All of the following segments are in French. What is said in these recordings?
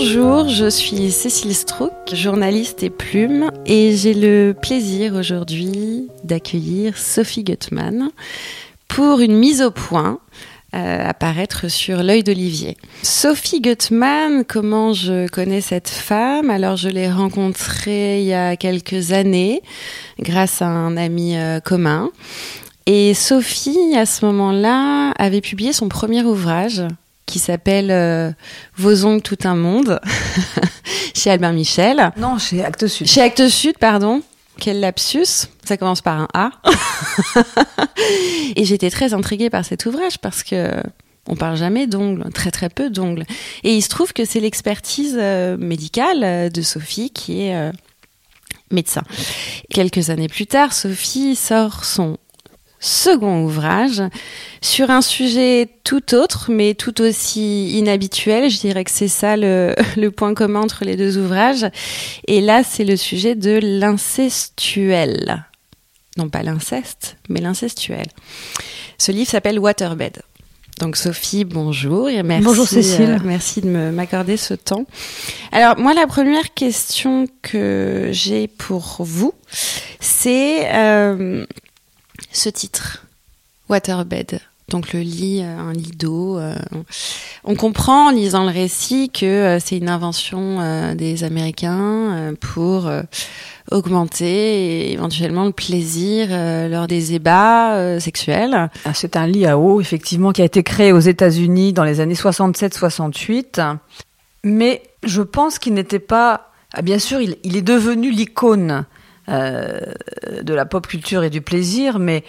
Bonjour, je suis Cécile Strouk, journaliste et plume, et j'ai le plaisir aujourd'hui d'accueillir Sophie Gutmann pour une mise au point euh, apparaître sur l'œil d'Olivier. Sophie Gutmann, comment je connais cette femme? Alors je l'ai rencontrée il y a quelques années grâce à un ami euh, commun. Et Sophie, à ce moment-là, avait publié son premier ouvrage qui s'appelle euh, Vos ongles tout un monde chez Albert Michel. Non, chez Actes Sud. Chez Actes Sud, pardon. Quel lapsus Ça commence par un A. et j'étais très intriguée par cet ouvrage parce que on parle jamais d'ongles, très très peu d'ongles. Et il se trouve que c'est l'expertise euh, médicale euh, de Sophie qui est euh, médecin. Quelques années plus tard, Sophie sort son second ouvrage sur un sujet tout autre, mais tout aussi inhabituel. Je dirais que c'est ça le, le, point commun entre les deux ouvrages. Et là, c'est le sujet de l'incestuel. Non pas l'inceste, mais l'incestuel. Ce livre s'appelle Waterbed. Donc Sophie, bonjour et merci. Bonjour Cécile. Euh, merci de m'accorder ce temps. Alors moi, la première question que j'ai pour vous, c'est euh, ce titre, Waterbed. Donc le lit, euh, un lit d'eau. Euh, on comprend en lisant le récit que euh, c'est une invention des Américains pour augmenter éventuellement le plaisir lors des ébats sexuels. Ah, c'est un lit à eau, effectivement, qui a été créé aux États-Unis dans les années 67-68. Mais je pense qu'il n'était pas. Ah, bien sûr, il, il, est devenu l'icône de la pop culture et du plaisir, mais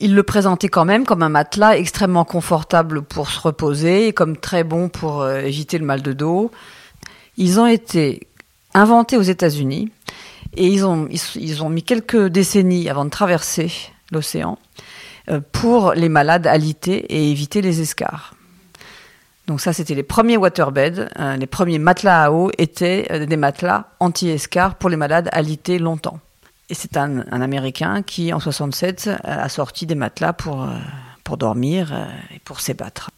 il le présentait quand même comme un matelas extrêmement confortable pour se reposer et comme très bon pour euh, éviter le mal de dos. Ils ont été inventés aux États-Unis et ils ont, ils, ils, ont mis quelques décennies avant de traverser l'océan euh, pour les malades alités et éviter les escarres. Donc ça, c'était les premiers waterbeds. Euh, les premiers matelas à eau étaient euh, des matelas anti-escarres pour les malades alités longtemps. Et c'est un, Américain qui, en 67, a sorti des matelas pour, euh, pour dormir et pour s'ébattre.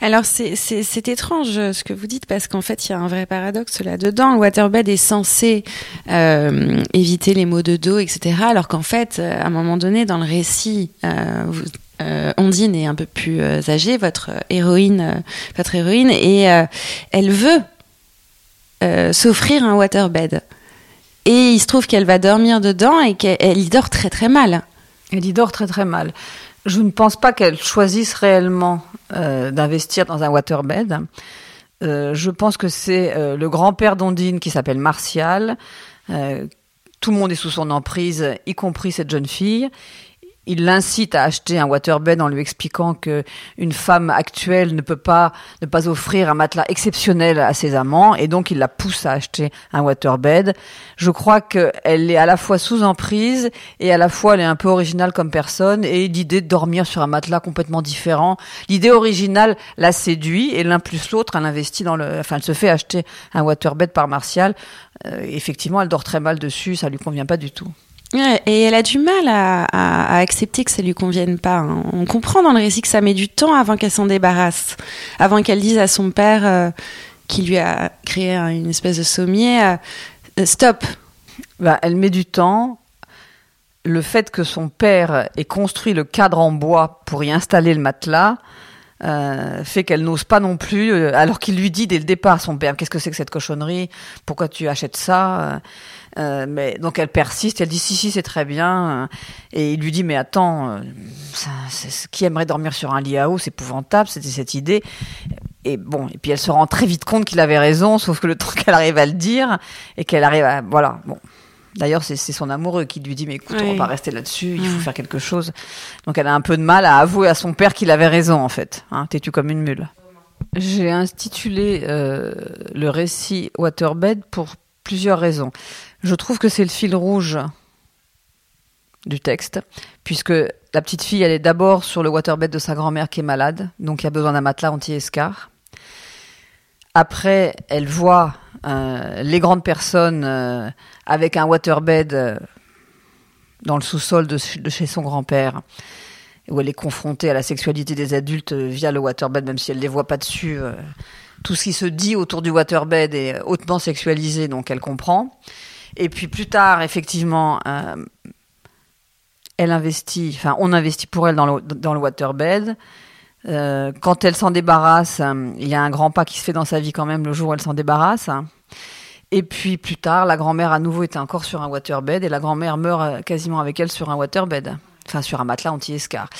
Alors c'est étrange ce que vous dites parce qu'en fait il y a un vrai paradoxe là-dedans. Le waterbed est censé euh, éviter les maux de dos, etc. Alors qu'en fait, à un moment donné dans le récit, euh, vous, euh, Ondine est un peu plus âgée, votre héroïne, votre héroïne, et elle veut s'offrir un waterbed. Et il se trouve qu'elle va dormir dedans et qu'elle y dort très très mal. Elle y dort très très mal. Je ne pense pas qu'elle choisisse réellement euh, d'investir dans un waterbed. Euh, je pense que c'est euh, le grand-père d'Ondine qui s'appelle Martial. tout le monde est sous son emprise, y compris cette jeune fille il l'incite à acheter un waterbed en lui expliquant que une femme actuelle ne peut pas ne pas offrir un matelas exceptionnel à ses amants et donc il la pousse à acheter un waterbed. Je crois qu'elle est à la fois sous emprise et à la fois elle est un peu originale comme personne et l'idée de dormir sur un matelas complètement différent. L'idée originale la séduit et l'un plus l'autre elle investit dans le enfin elle se fait acheter un waterbed par Martial. Euh, effectivement, elle dort très mal dessus, ça lui convient pas du tout. Et elle a du mal à, accepter que ça lui convienne pas. Hein. On comprend dans le récit que ça met du temps avant qu'elle s'en débarrasse, avant qu'elle dise à son père euh, qui lui a créé une espèce de sommier euh, stop. Bah, elle met du temps. Le fait que son père ait construit le cadre en bois pour y installer le matelas euh, fait qu'elle n'ose pas non plus, euh, alors qu'il lui dit dès le départ, son père, qu'est-ce que c'est que cette cochonnerie? Pourquoi tu achètes ça? Euh, mais donc elle persiste, elle dit si si c'est très bien, et il lui dit mais attends, ça, qui aimerait dormir sur un lit à eau, c'est épouvantable, c'était cette idée. Et bon, et puis elle se rend très vite compte qu'il avait raison, sauf que le temps qu'elle arrive à le dire et qu'elle arrive à voilà bon. D'ailleurs, c'est son amoureux qui lui dit mais écoute, oui. on va pas rester là-dessus, il faut mmh. faire quelque chose. Donc elle a un peu de mal à avouer à son père qu'il avait raison en fait. Hein, T'es-tu comme une mule J'ai intitulé euh, le récit Waterbed pour plusieurs raisons. Je trouve que c'est le fil rouge du texte, puisque la petite fille, elle est d'abord sur le waterbed de sa grand-mère qui est malade, donc il a besoin d'un matelas anti-escar. Après, elle voit euh, les grandes personnes euh, avec un waterbed euh, dans le sous-sol de, de, chez son grand-père, où elle est confrontée à la sexualité des adultes via le waterbed, même si elle ne les voit pas dessus tout ce qui se dit autour du waterbed est hautement sexualisé, donc elle comprend. Et puis plus tard, effectivement, euh, elle investit, enfin on investit pour elle dans le, dans le waterbed. Euh, quand elle s'en débarrasse, euh, il y a un grand pas qui se fait dans sa vie quand même le jour où elle s'en débarrasse. Et puis plus tard, la grand-mère à nouveau était encore sur un waterbed et la grand-mère meurt quasiment avec elle sur un waterbed. Enfin, sur un matelas anti-escar.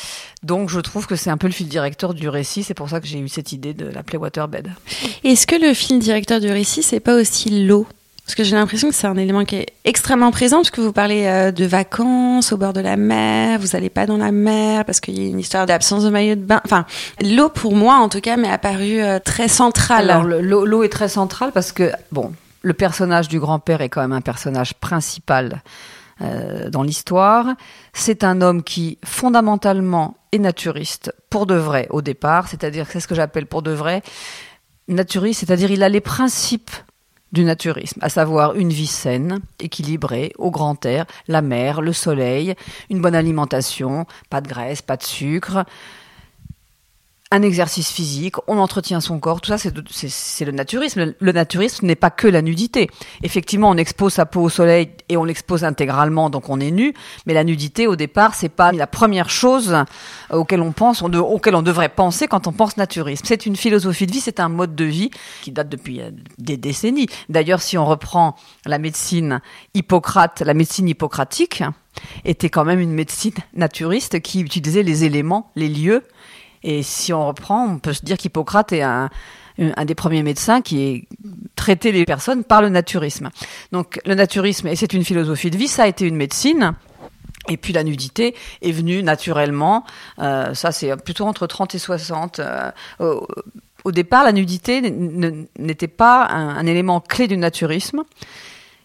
Donc, je trouve que c'est un peu le fil directeur du récit. C'est pour ça que j'ai eu cette idée de l'appeler waterbed. Est-ce que le fil directeur du récit, c'est pas aussi l'eau? Parce que j'ai l'impression que c'est un élément qui est extrêmement présent, parce que vous parlez euh, de vacances au bord de la mer, vous n'allez pas dans la mer, parce qu'il y a une histoire d'absence de maillot de bain. Enfin, l'eau, pour moi, en tout cas, m'est apparue euh, très centrale. Alors, l'eau est très centrale parce que, bon, le personnage du grand-père est quand même un personnage principal euh, dans l'histoire. C'est un homme qui, fondamentalement, est naturiste, pour de vrai, au départ, c'est-à-dire, c'est ce que j'appelle pour de vrai, naturiste, c'est-à-dire il a les principes du naturisme, à savoir une vie saine, équilibrée, au grand air, la mer, le soleil, une bonne alimentation, pas de graisse, pas de sucre, un exercice physique, on entretient son corps, tout ça c'est le naturisme. Le naturisme n'est pas que la nudité. Effectivement, on expose sa peau au soleil et on l'expose intégralement, donc on est nu, mais la nudité au départ, c'est pas la première chose auquel on pense, auquel on devrait penser quand on pense naturisme. C'est une philosophie de vie, c'est un mode de vie qui date depuis euh, des décennies. D'ailleurs, si on reprend la médecine Hippocrate, la médecine hippocratique était quand même une médecine naturiste qui utilisait les éléments, les lieux et si on reprend, on peut se dire qu'Hippocrate est un, des premiers médecins qui ait traité les personnes par le naturisme. Donc le naturisme, et c'est une philosophie de vie, ça a été une médecine. Et puis la nudité est venue naturellement, euh, ça c'est plutôt entre 30 et 60. Euh, au, départ, la nudité n'était pas un, élément clé du naturisme.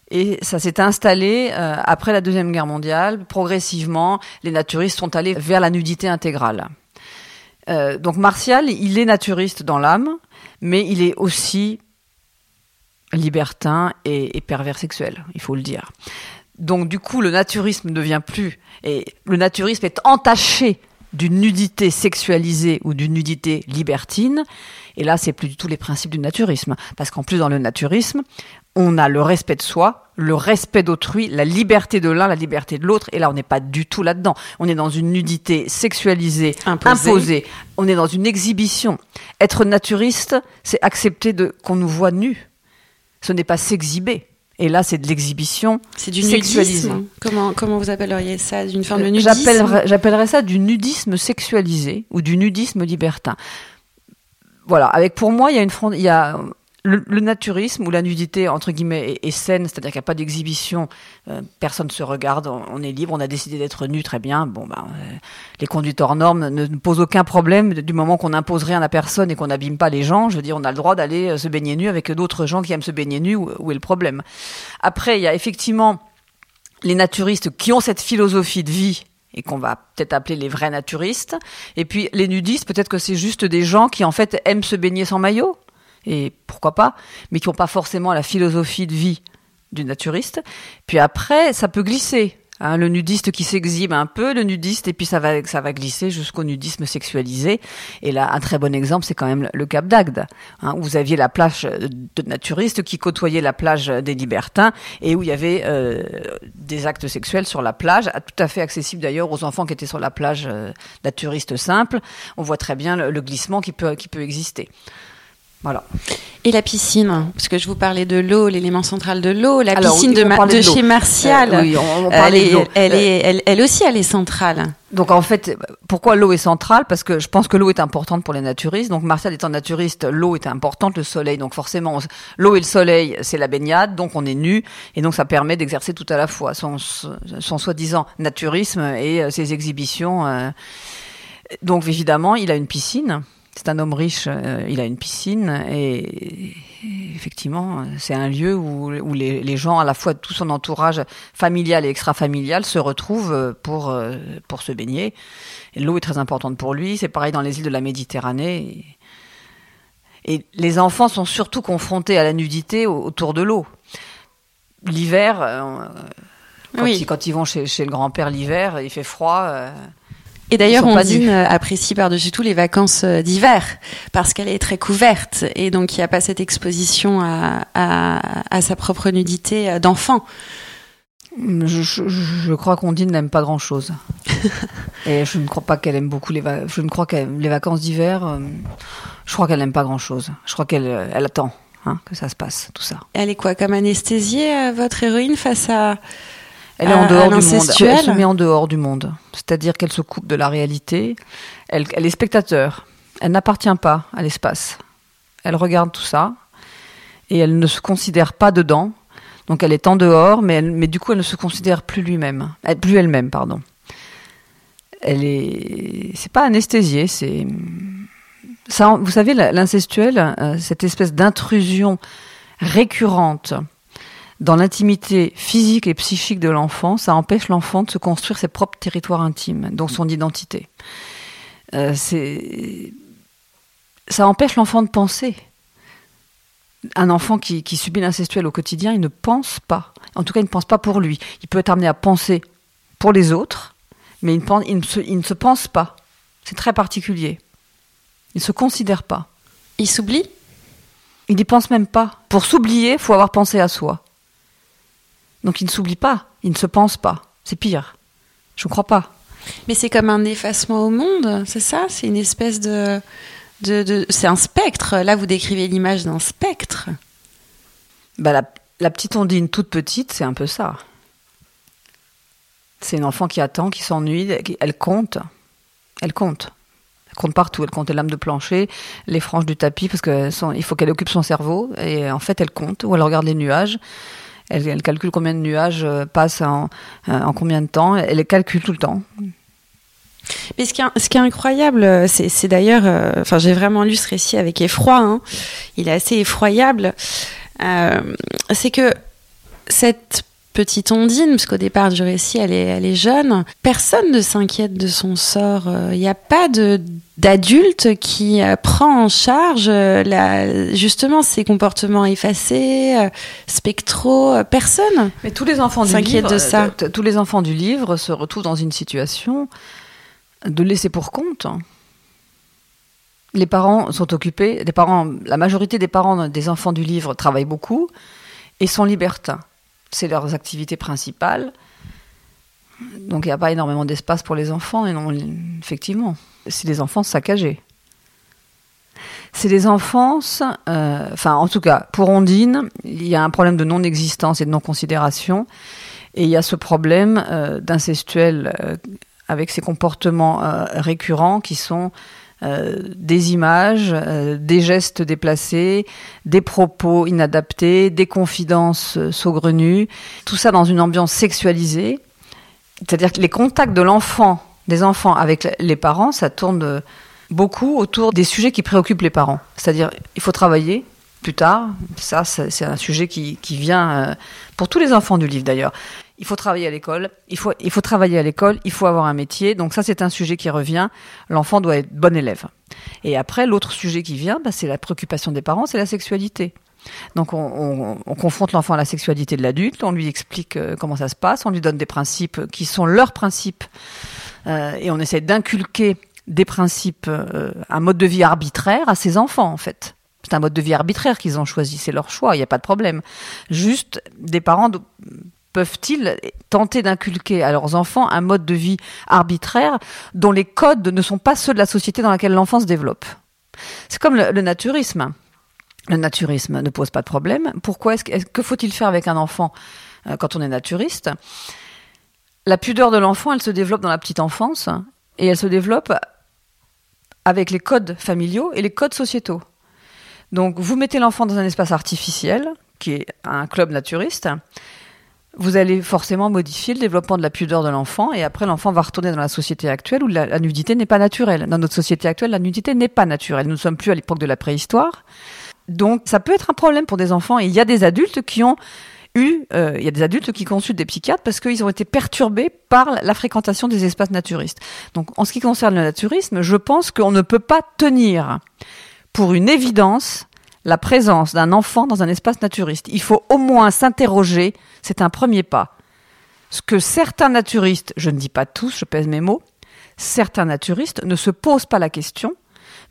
Et ça s'est installé euh, après la Deuxième Guerre mondiale. Progressivement, les naturistes sont allés vers la nudité intégrale. Euh, donc Martial, il est naturiste dans l'âme, mais il est aussi libertin et, pervers sexuel, il faut le dire. Donc du coup, le naturisme ne devient plus, et le naturisme est entaché d'une nudité sexualisée ou d'une nudité libertine. Et là, c'est plus du tout les principes du naturisme, parce qu'en plus dans le naturisme, on a le respect de soi, le respect d'autrui, la liberté de l'un, la liberté de l'autre. Et là, on n'est pas du tout là-dedans. On est dans une nudité sexualisée, imposée. On est dans une exhibition. Être naturiste, c'est accepter de qu'on nous voit nus. Ce n'est pas s'exhiber. Et là, c'est de l'exhibition C'est du nudisme. Comment, comment vous appelleriez ça? D'une forme de nudisme? J'appellerais ça du nudisme sexualisé ou du nudisme libertin. Voilà. Avec pour moi, il y a une il y a le, naturisme ou la nudité entre guillemets est, saine, c'est-à-dire qu'il n'y a pas d'exhibition, euh, personne ne se regarde, on, est libre, on a décidé d'être nu, très bien. Bon, ben, euh, les conduites hors normes ne, posent aucun problème du moment qu'on n'impose rien à personne et qu'on n'abîme pas les gens. Je veux dire, on a le droit d'aller euh, se baigner nu avec d'autres gens qui aiment se baigner nu. Où, où est le problème? Après, il y a effectivement les naturistes qui ont cette philosophie de vie et qu'on va peut-être appeler les vrais naturistes. Et puis les nudistes, peut-être que c'est juste des gens qui en fait aiment se baigner sans maillot et pourquoi pas, mais qui n'ont pas forcément la philosophie de vie du naturiste. Puis après, ça peut glisser. Hein, le nudiste qui s'exhibe un peu, le nudiste, et puis ça va, ça va glisser jusqu'au nudisme sexualisé. Et là, un très bon exemple, c'est quand même le Cap d'Agde, hein, où vous aviez la plage de naturistes qui côtoyait la plage des libertins, et où il y avait euh, des actes sexuels sur la plage, tout à fait accessible d'ailleurs aux enfants qui étaient sur la plage euh, naturiste simple. On voit très bien le, le glissement qui peut, qui peut exister. Voilà. Et la piscine, parce que je vous parlais de l'eau, l'élément central de l'eau, la piscine de, de, chez Martial, euh, oui, on, elle, est, elle, est, elle, aussi, elle est centrale. Donc en fait, pourquoi l'eau est centrale? Parce que je pense que l'eau est importante pour les naturistes. Donc Martial étant naturiste, l'eau est importante, le soleil. Donc forcément, l'eau et le soleil, c'est la baignade, donc on est nu, et donc ça permet d'exercer tout à la fois son, son soi-disant naturisme et euh, ses exhibitions. Euh. Donc évidemment, il a une piscine. C'est un homme riche, euh, il a une piscine et, effectivement, c'est un lieu où, les, gens, à la fois tout son entourage familial et extra-familial, se retrouvent pour, euh, pour se baigner. l'eau est très importante pour lui. C'est pareil dans les îles de la Méditerranée. Et, les enfants sont surtout confrontés à la nudité autour de l'eau. L'hiver, euh, quand, ils, vont chez, le grand-père l'hiver, il fait froid Et d'ailleurs, Ondine euh, apprécie par-dessus tout les vacances euh, d'hiver parce qu'elle est très couverte et donc il n'y a pas cette exposition à, à, à sa propre nudité euh, d'enfant. Je, je- je crois qu'Ondine n'aime pas grand-chose. Et je ne crois pas qu'elle aime beaucoup les vacances. Je ne crois qu'elle les vacances d'hiver. je crois qu'elle n'aime pas grand-chose. Je crois qu'elle elle attend hein, que ça se passe, tout ça. Elle est quoi comme anesthésiée, votre héroïne, face à... Elle est en à dehors du monde. Elle se met en dehors du monde. C'est-à-dire qu'elle se coupe de la réalité. Elle, elle est spectateur. Elle n'appartient pas à l'espace. Elle regarde tout ça et elle ne se considère pas dedans. Donc elle est en dehors, mais, elle- mais du coup elle ne se considère plus lui-même, Elle- plus elle-même, pardon. Elle est, c'est pas anesthésiée, c'est ça. Vous savez, l'incestuel, euh, cette espèce d'intrusion récurrente dans l'intimité physique et psychique de l'enfant, ça empêche l'enfant de se construire ses propres territoires intimes, donc son identité. Euh, ça empêche l'enfant de penser. Un enfant qui, qui subit l'incestuel au quotidien, il ne pense pas. En tout cas, il ne pense pas pour lui. Il peut être amené à penser pour les autres, mais il ne, pense- il ne se, il ne se pense pas. C'est très particulier. Il ne se considère pas. Il s'oublie? Il n'y pense même pas. Pour s'oublier, il faut avoir pensé à soi. Donc il ne s'oublie pas, il ne se pense pas. C'est pire. Je ne crois pas. Mais c'est comme un effacement au monde, c'est ça? C'est une espèce de... de, de- c'est un spectre. Là, vous décrivez l'image d'un spectre. Bah, la, la petite Ondine toute petite, c'est un peu ça. C'est une enfant qui attend, qui s'ennuie, qui- elle compte. Elle compte. Elle compte partout. Elle compte les lames de plancher, les franges du tapis, parce que son- il faut qu'elle occupe son cerveau. Et en fait, elle compte, ou elle regarde les nuages. Elle, calcule combien de nuages euh, passent en, euh, en combien de temps. Elle les calcule tout le temps. Mais ce qui est, ce qui est incroyable, euh, c'est, d'ailleurs, enfin, j'ai vraiment lu ce récit avec effroi. hein. Il est assez effroyable. C'est que cette petite Ondine, parce qu'au départ du récit, elle est, elle est jeune. Personne ne s'inquiète de son sort. Il n'y a pas de d'adulte qui euh, prend en charge euh, la, justement ses comportements effacés, euh, spectraux. Personne. Mais tous les enfants du livre, de ça. tous les enfants du livre se retrouvent dans une situation de laisser pour compte. Les parents sont occupés, les parents, la majorité des parents des enfants du livre travaillent beaucoup et sont libertins. C'est leurs activités principales. Donc il n'y a pas énormément d'espace pour les enfants, et non, effectivement. C'est des enfants saccagés. C'est des enfances, euh, enfin en tout cas pour Ondine, il y a un problème de non-existence et de non-considération, et il y a ce problème euh, d'incestuel euh, avec ces comportements récurrents qui sont euh, des images, euh, des gestes déplacés, des propos inadaptés, des confidences euh, saugrenues, tout ça dans une ambiance sexualisée. C'est-à-dire que les contacts de l'enfant, des enfants avec les parents, ça tourne beaucoup autour des sujets qui préoccupent les parents. C'est-à-dire, il faut travailler plus tard. Ça, c'est un sujet qui, vient pour tous les enfants du livre d'ailleurs. Il faut travailler à l'école. Il faut, il faut travailler à l'école. Il faut avoir un métier. Donc ça, c'est un sujet qui revient. L'enfant doit être bon élève. Et après, l'autre sujet qui vient, bah, c'est la préoccupation des parents, c'est la sexualité. Donc on, on- on confronte l'enfant à la sexualité de l'adulte, on lui explique euh, comment ça se passe, on lui donne des principes qui sont leurs principes, euh, et on essaie d'inculquer des principes, euh, un mode de vie arbitraire à ses enfants en fait. C'est un mode de vie arbitraire qu'ils ont choisi, c'est leur choix, il n'y a pas de problème. Juste, des parents peuvent-ils tenter d'inculquer à leurs enfants un mode de vie arbitraire dont les codes ne sont pas ceux de la société dans laquelle l'enfant se développe? C'est comme le- naturisme le naturisme ne pose pas de problème. Pourquoi est-ce- que faut-il faire avec un enfant euh, quand on est naturiste? La pudeur de l'enfant, elle se développe dans la petite enfance et elle se développe avec les codes familiaux et les codes sociétaux. Donc, vous mettez l'enfant dans un espace artificiel, qui est un club naturiste, vous allez forcément modifier le développement de la pudeur de l'enfant et après l'enfant va retourner dans la société actuelle où la, nudité n'est pas naturelle. Dans notre société actuelle, la nudité n'est pas naturelle. Nous ne sommes plus à l'époque de la préhistoire. Donc ça peut être un problème pour des enfants et il y a des adultes qui ont eu, euh, il y a des adultes qui consultent des psychiatres parce qu'ils ont été perturbés par la fréquentation des espaces naturistes. Donc en ce qui concerne le naturisme, je pense qu'on ne peut pas tenir pour une évidence la présence d'un enfant dans un espace naturiste. Il faut au moins s'interroger, c'est un premier pas. Ce que certains naturistes, je ne dis pas tous, je pèse mes mots, certains naturistes ne se posent pas la question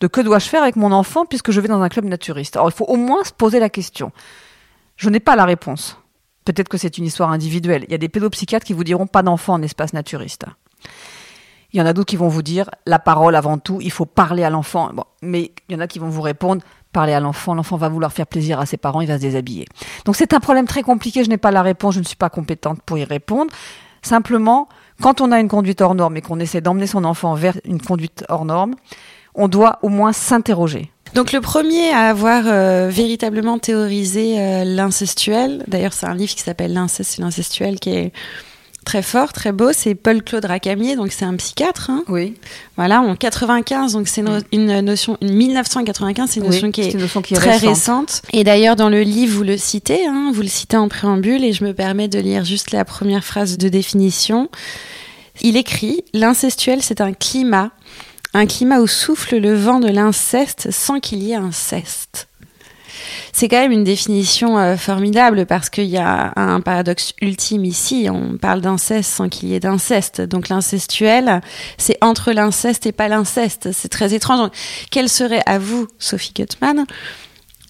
de que dois-je faire avec mon enfant puisque je vais dans un club naturiste. Alors il faut au moins se poser la question. Je n'ai pas la réponse. Peut-être que c'est une histoire individuelle. Il y a des pédopsychiatres qui vous diront pas d'enfant en espace naturiste. Il y en a d'autres qui vont vous dire la parole avant tout, il faut parler à l'enfant. mais il y en a qui vont vous répondre parler à l'enfant, l'enfant va vouloir faire plaisir à ses parents, il va se déshabiller. Donc c'est un problème très compliqué, je n'ai pas la réponse, je ne suis pas compétente pour y répondre. Simplement, quand on a une conduite hors norme et qu'on essaie d'emmener son enfant vers une conduite hors norme, on doit au moins s'interroger. Donc le premier à avoir euh, véritablement théorisé euh, l'incestuel, d'ailleurs c'est un livre qui s'appelle L'inceste et l'incestuel qui est très fort, très beau, c'est Paul-Claude Racamier, donc c'est un psychiatre. Hein. Oui. Voilà, en 95, donc c'est une notion, une 1995, c'est une notion qui est, très récente. Et d'ailleurs, dans le livre, vous le citez, hein, vous le citez en préambule, et je me permets de lire juste la première phrase de définition. Il écrit L'incestuel, c'est un climat, un climat où souffle le vent de l'inceste sans qu'il y ait inceste. C'est quand même une définition euh, formidable parce qu'il y a un paradoxe ultime ici. On parle d'inceste sans qu'il y ait d'inceste. Donc l'incestuel, c'est entre l'inceste et pas l'inceste. C'est très étrange. quelle serait à vous, Sophie Gutmann,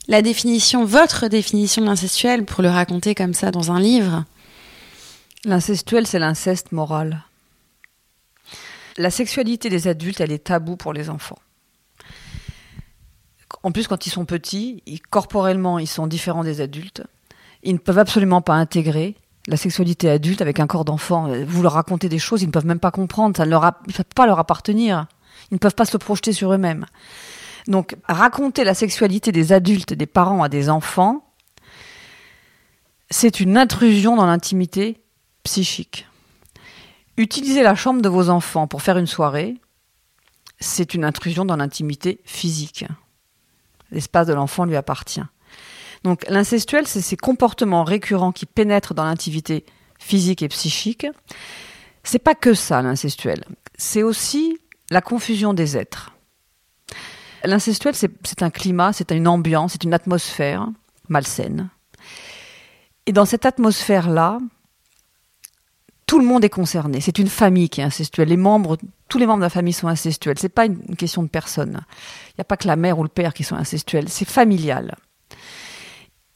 la définition, votre définition de l'incestuel pour le raconter comme ça dans un livre? L'incestuel, c'est l'inceste moral. La sexualité des adultes, elle est taboue pour les enfants. En plus, quand ils sont petits, corporellement, ils sont différents des adultes. Ils ne peuvent absolument pas intégrer la sexualité adulte avec un corps d'enfant. Vous leur racontez des choses, ils ne peuvent même pas comprendre, ça ne leur pas leur appartenir. Ils ne peuvent pas se projeter sur eux-mêmes. Donc, raconter la sexualité des adultes, des parents à des enfants, c'est une intrusion dans l'intimité psychique. Utiliser la chambre de vos enfants pour faire une soirée, c'est une intrusion dans l'intimité physique. L'espace de l'enfant lui appartient. Donc l'incestuel, c'est ces comportements récurrents qui pénètrent dans l'intimité physique et psychique. C'est pas que ça l'incestuel, c'est aussi la confusion des êtres. L'incestuel, c'est un climat, c'est une ambiance, c'est une atmosphère malsaine. Et dans cette atmosphère-là, tout le monde est concerné. C'est une famille qui est incestuelle. Les membres, tous les membres de la famille sont incestuels. C'est pas une question de personne. Il n'y a pas que la mère ou le père qui sont incestuels. C'est familial.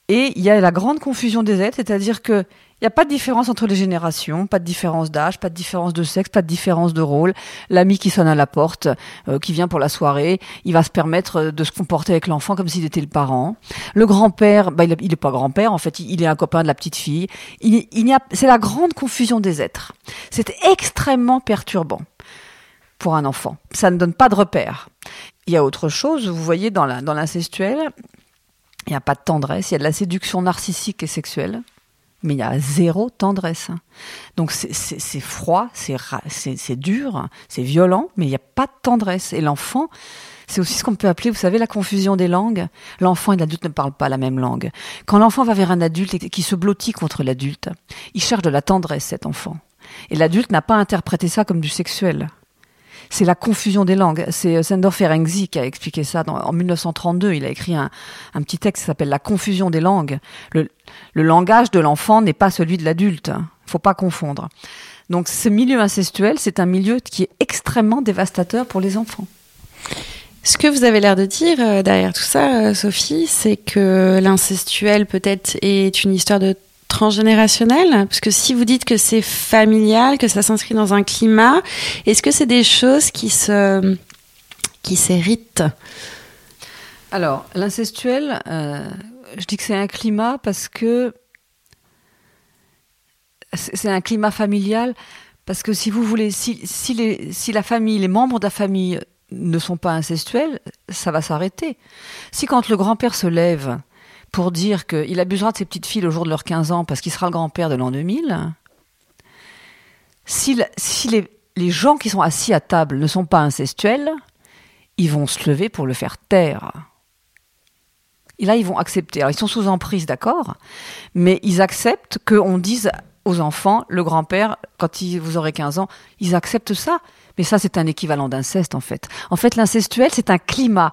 Et il y a la grande confusion des êtres, c'est-à-dire que il n'y a pas de différence entre les générations, pas de différence d'âge, pas de différence de sexe, pas de différence de rôle. L'ami qui sonne à la porte, euh, qui vient pour la soirée, il va se permettre euh, de se comporter avec l'enfant comme s'il était le parent. Le grand-père, bah, il n'est pas grand-père, en fait, il est un copain de la petite fille. Il, il c'est la grande confusion des êtres. C'est extrêmement perturbant pour un enfant. Ça ne donne pas de repère. Il y a autre chose, vous voyez, dans l'incestuel, il n'y a pas de tendresse, il y a de la séduction narcissique et sexuelle mais il y a zéro tendresse. Donc c'est froid, c'est dur, c'est violent, mais il n'y a pas de tendresse. Et l'enfant, c'est aussi ce qu'on peut appeler, vous savez, la confusion des langues. L'enfant et l'adulte ne parlent pas la même langue. Quand l'enfant va vers un adulte et qui se blottit contre l'adulte, il cherche de la tendresse, cet enfant. Et l'adulte n'a pas interprété ça comme du sexuel c'est la confusion des langues. C'est euh, Sandor Ferenczi qui a expliqué ça en 1932. Il a écrit un, petit texte qui s'appelle La confusion des langues. Le, langage de l'enfant n'est pas celui de l'adulte. Faut pas confondre. Donc ce milieu incestuel, c'est un milieu qui est extrêmement dévastateur pour les enfants. Ce que vous avez l'air de dire euh, derrière tout ça, euh, Sophie, c'est que l'incestuel peut-être est une histoire de transgénérationnel Parce que si vous dites que c'est familial, que ça s'inscrit dans un climat, est-ce que c'est des choses qui se qui s'héritent? Alors, l'incestuel, euh, je dis que c'est un climat parce que c'est un climat familial parce que si vous voulez, si, si, si la famille, les membres de la famille ne sont pas incestuels, ça va s'arrêter. Si quand le grand-père se lève pour dire qu'il abusera de ses petites filles au jour de leurs 15 ans parce qu'il sera le grand-père de l'an 2000, si, les, gens qui sont assis à table ne sont pas incestuels, ils vont se lever pour le faire taire. Et là, ils vont accepter. Alors, ils sont sous emprise, d'accord, mais ils acceptent qu'on dise aux enfants, le grand-père, quand vous aurez 15 ans, ils acceptent ça. Mais ça, c'est un équivalent d'inceste, en fait. En fait, l'incestuel, c'est un climat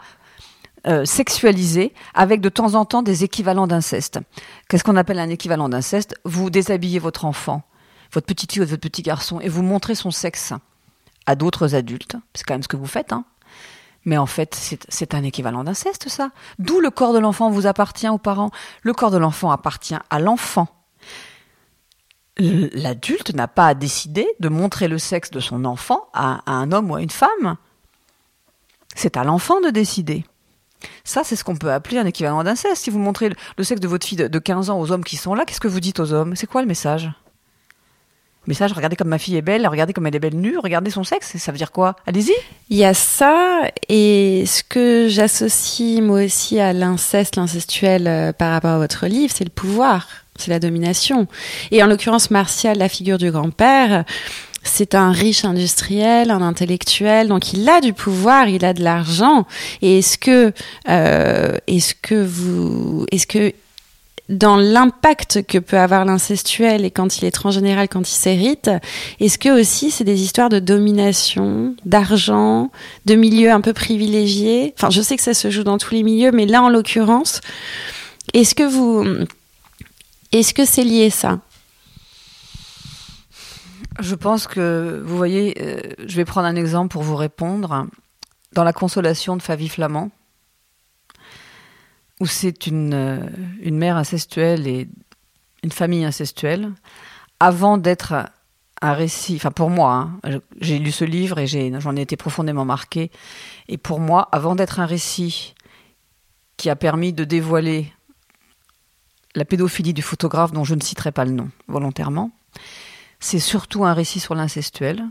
euh, sexualisé avec de temps en temps des équivalents d'inceste. Qu'est-ce qu'on appelle un équivalent d'inceste? Vous déshabillez votre enfant, votre petite fille ou votre petit garçon, et vous montrez son sexe à d'autres adultes. C'est quand même ce que vous faites, hein. Mais en fait, c'est un équivalent d'inceste, ça. D'où le corps de l'enfant vous appartient aux parents. Le corps de l'enfant appartient à l'enfant. L'adulte n'a pas à décider de montrer le sexe de son enfant à, un homme ou à une femme. C'est à l'enfant de décider. Ça, c'est ce qu'on peut appeler un équivalent d'inceste. Si vous montrez le sexe de votre fille de 15 ans aux hommes qui sont là, qu'est-ce que vous dites aux hommes? C'est quoi le message? Message, regardez comme ma fille est belle, regardez comme elle est belle nue, regardez son sexe, ça veut dire quoi? Allez-y Il y a ça, et ce que j'associe moi aussi à l'inceste, l'incestuel euh, par rapport à votre livre, c'est le pouvoir, c'est la domination. Et en l'occurrence, Martial, la figure du grand-père, c'est un riche industriel, un intellectuel, donc il a du pouvoir, il a de l'argent. Et est-ce que, euh, est-ce que vous, est-ce que dans l'impact que peut avoir l'incestuel et quand il est transgénéral, quand il s'hérite, est-ce que aussi c'est des histoires de domination, d'argent, de milieux un peu privilégiés? Enfin, je sais que ça se joue dans tous les milieux, mais là en l'occurrence, est-ce que vous, est-ce que c'est lié ça? Je pense que vous voyez, euh, je vais prendre un exemple pour vous répondre. Dans la consolation de Favie Flamand, où c'est une, euh, mère incestuelle et une famille incestuelle, avant d'être un récit, enfin pour moi, hein, j'ai lu ce livre et j'en ai, été profondément marqué, et pour moi, avant d'être un récit qui a permis de dévoiler la pédophilie du photographe dont je ne citerai pas le nom volontairement, c'est surtout un récit sur l'incestuel.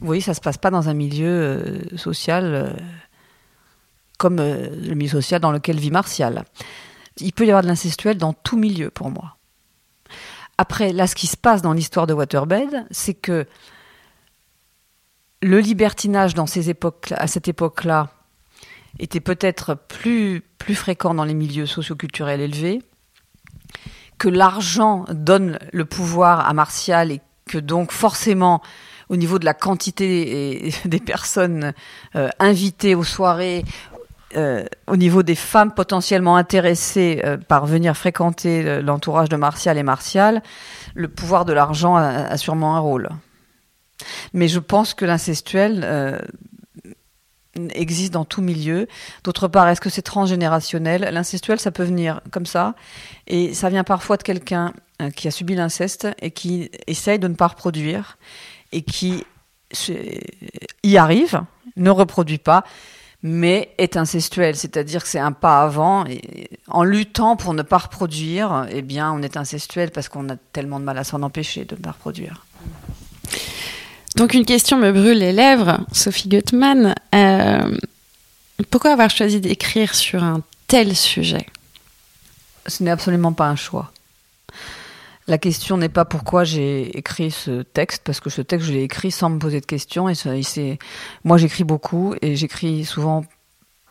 Vous voyez, ça se passe pas dans un milieu euh, social euh, comme euh, le milieu social dans lequel vit Martial. Il peut y avoir de l'incestuel dans tout milieu pour moi. Après, là, ce qui se passe dans l'histoire de Waterbed, c'est que le libertinage dans ces époques, à cette époque-là était peut-être plus, plus fréquent dans les milieux socioculturels élevés, que l'argent donne le pouvoir à Martial et que donc forcément au niveau de la quantité des personnes euh, invitées aux soirées, euh, au niveau des femmes potentiellement intéressées euh, par venir fréquenter l'entourage de Martial et Martial, le pouvoir de l'argent a, sûrement un rôle. Mais je pense que l'incestuel existe dans tout milieu. D'autre part, est-ce que c'est transgénérationnel? L'incestuel, ça peut venir comme ça, et ça vient parfois de quelqu'un qui a subi l'inceste et qui essaye de ne pas reproduire, et qui y arrive, ne reproduit pas, mais est incestuel, c'est-à-dire que c'est un pas avant. En luttant pour ne pas reproduire, eh bien, on est incestuel parce qu'on a tellement de mal à s'en empêcher de ne pas reproduire. Donc une question me brûle les lèvres, Sophie Gutmann. Euh, pourquoi avoir choisi d'écrire sur un tel sujet? Ce n'est absolument pas un choix. La question n'est pas pourquoi j'ai écrit ce texte, parce que ce texte, je l'ai écrit sans me poser de questions. Et c'est, moi, j'écris beaucoup et j'écris souvent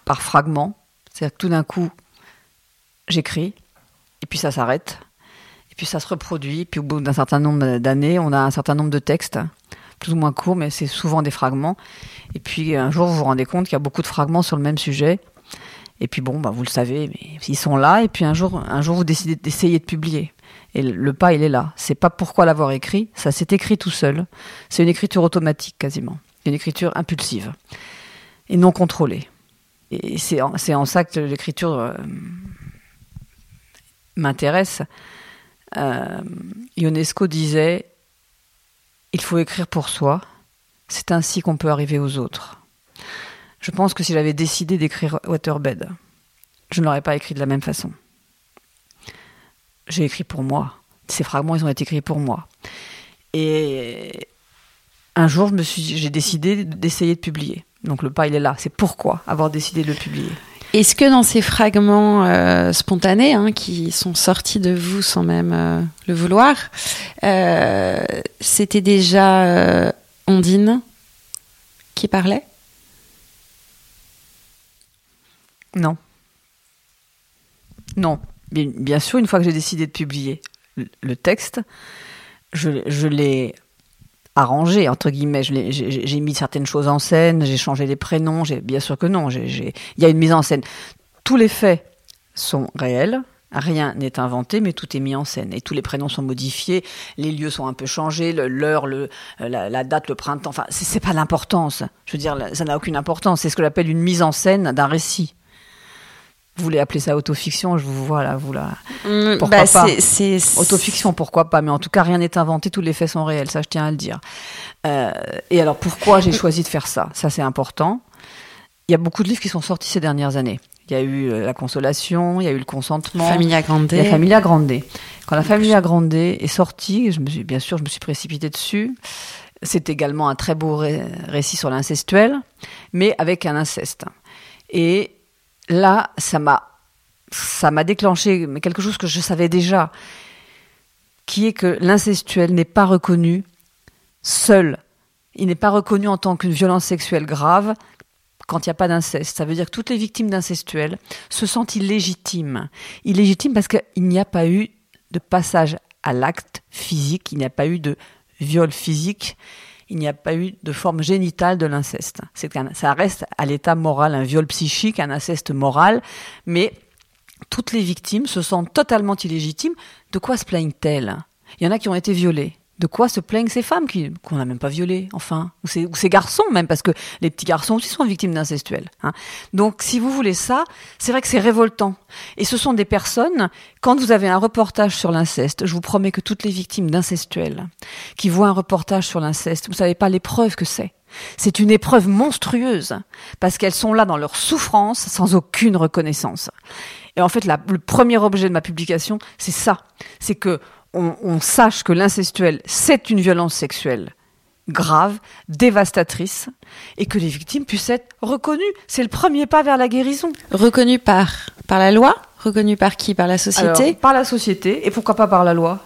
par fragments. C'est-à-dire que tout d'un coup, j'écris et puis ça s'arrête. Et puis ça se reproduit. Puis au bout d'un certain nombre d'années, on a un certain nombre de textes, plus ou moins courts, mais c'est souvent des fragments. Et puis un jour, vous vous rendez compte qu'il y a beaucoup de fragments sur le même sujet. Et puis bon, bah, vous le savez, mais ils sont là. Et puis un jour, un jour, vous décidez d'essayer de publier. Et le pas, il est là. C'est pas pourquoi l'avoir écrit, ça s'est écrit tout seul. C'est une écriture automatique quasiment, une écriture impulsive et non contrôlée. Et c'est en, ça que l'écriture euh, m'intéresse. Euh, Ionesco disait il faut écrire pour soi, c'est ainsi qu'on peut arriver aux autres. Je pense que si j'avais décidé d'écrire Waterbed, je ne l'aurais pas écrit de la même façon j'ai écrit pour moi. Ces fragments, ils ont été écrits pour moi. Et un jour, j'ai décidé d'essayer de publier. Donc le pas, il est là. C'est pourquoi avoir décidé de le publier? Est-ce que dans ces fragments euh, spontanés, hein, qui sont sortis de vous sans même euh, le vouloir, euh, c'était déjà Ondine qui parlait? Non. Non bien, sûr, une fois que j'ai décidé de publier le texte, je, l'ai arrangé, entre guillemets. J'ai mis certaines choses en scène, j'ai changé les prénoms, bien sûr que non, il y a une mise en scène. Tous les faits sont réels, Rien n'est inventé, mais tout est mis en scène. Et tous les prénoms sont modifiés, les lieux sont un peu changés, l'heure, la, date, le printemps. Enfin, c'est pas l'importance. Je veux dire, ça n'a aucune importance. C'est ce que j'appelle une mise en scène d'un récit. Vous voulez appeler ça autofiction Je vous vois là, vous là. Mm, pourquoi bah, pas c'est- Autofiction, pourquoi pas Mais en tout cas, rien n'est inventé, tous les faits sont réels, ça je tiens à le dire. Euh, et alors, pourquoi j'ai choisi de faire ça? Ça, c'est important. Il y a beaucoup de livres qui sont sortis ces dernières années. Il y a eu euh, La Consolation, il y a eu Le Consentement. Familia Grande. La Familia Grande. Quand la Familia Grande est sortie, je me suis, bien sûr, je me suis précipitée dessus. C'est également un très beau ré- récit sur l'incestuel, mais avec un inceste. Et là, ça m'a, ça m'a déclenché quelque chose que je savais déjà, qui est que l'incestuel n'est pas reconnu seul. Il n'est pas reconnu en tant qu'une violence sexuelle grave quand il n'y a pas d'inceste. Ça veut dire que toutes les victimes d'incestuels se sentent illégitimes. Illégitimes parce qu'il n'y a pas eu de passage à l'acte physique, il n'y a pas eu de viol physique, il n'y a pas eu de forme génitale de l'inceste. Ça reste à l'état moral, un viol psychique, un inceste moral, mais toutes les victimes se sentent totalement illégitimes. De quoi se plaignent-elles? Il y en a qui ont été violées. De quoi se plaignent ces femmes qui qu'on n'a même pas violées, enfin, ou ces, garçons même, parce que les petits garçons aussi sont victimes d'incestuels. hein. Donc, si vous voulez ça, c'est vrai que c'est révoltant. Et ce sont des personnes, quand vous avez un reportage sur l'inceste, je vous promets que toutes les victimes d'incestuels qui voient un reportage sur l'inceste, vous savez pas l'épreuve que c'est. C'est une épreuve monstrueuse, parce qu'elles sont là dans leur souffrance, sans aucune reconnaissance. Et en fait, le premier objet de ma publication, c'est ça. C'est que on, on sache que l'incestuel, c'est une violence sexuelle grave, dévastatrice, et que les victimes puissent être reconnues. C'est le premier pas vers la guérison. Reconnu par, par la loi? Reconnu par qui? Par la société? Alors, par la société, et pourquoi pas par la loi?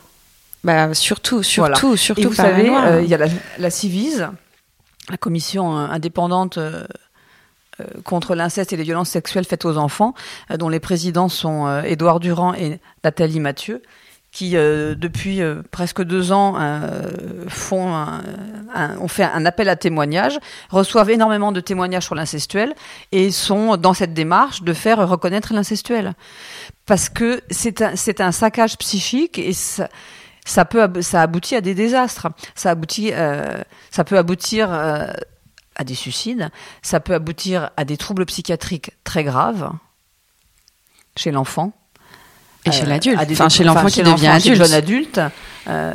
Bah surtout, surtout, Voilà. surtout Et vous par savez, la loi. euh, il y a la, la Civise, la commission euh, indépendante euh, euh, contre l'inceste et les violences sexuelles faites aux enfants, dont les présidents sont Édouard Durand et Nathalie Mathieu, qui euh, depuis euh, presque deux ans euh, font ont fait un appel à témoignages, reçoivent énormément de témoignages sur l'incestuel et sont dans cette démarche de faire reconnaître l'incestuel. Parce que c'est un, un saccage psychique et ça, ça peut ça aboutit à des désastres. Ça aboutit, ça peut aboutir à des suicides. Ça peut aboutir à des troubles psychiatriques très graves chez l'enfant. Et chez Euh, l'adulte. Enfin, chez l'enfant qui devient chez le adulte. jeune adulte. Euh,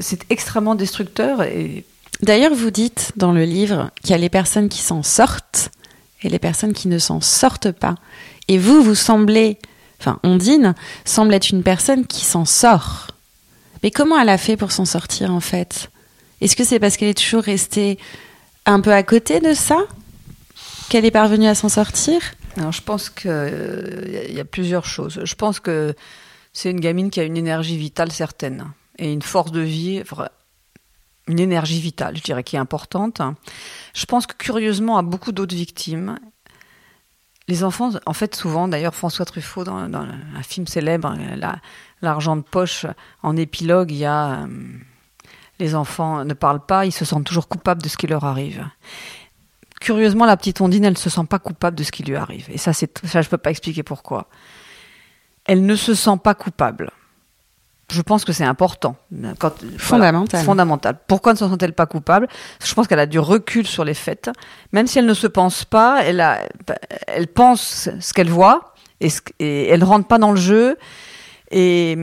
c'est extrêmement destructeur et D'ailleurs, vous dites dans le livre qu'il y a les personnes qui s'en sortent et les personnes qui ne s'en sortent pas. Et vous, vous semblez, enfin, Ondine semble être une personne qui s'en sort. Mais comment elle a fait pour s'en sortir en fait? Est-ce que c'est parce qu'elle est toujours restée un peu à côté de ça? Qu'elle est parvenue à s'en sortir? Alors, je pense qu'il a- y a plusieurs choses. Je pense que c'est une gamine qui a une énergie vitale certaine et une force de vie, vra- une énergie vitale, je dirais, qui est importante. Je pense que curieusement, à beaucoup d'autres victimes, les enfants, en fait, souvent, d'ailleurs, François Truffaut, dans, un film célèbre, La- L'argent de poche, en épilogue, il y a euh, les enfants ne parlent pas, ils se sentent toujours coupables de ce qui leur arrive curieusement, la petite Ondine, elle se sent pas coupable de ce qui lui arrive. Et ça, c'est ça, je peux pas expliquer pourquoi. Elle ne se sent pas coupable. Je pense que c'est important. Quand, voilà, Fondamental. fondamental. Pourquoi ne se sent-elle pas coupable? Je pense qu'elle a du recul sur les faits. Même si elle ne se pense pas, elle, a, elle pense ce qu'elle voit et, ce- et elle rentre pas dans le jeu et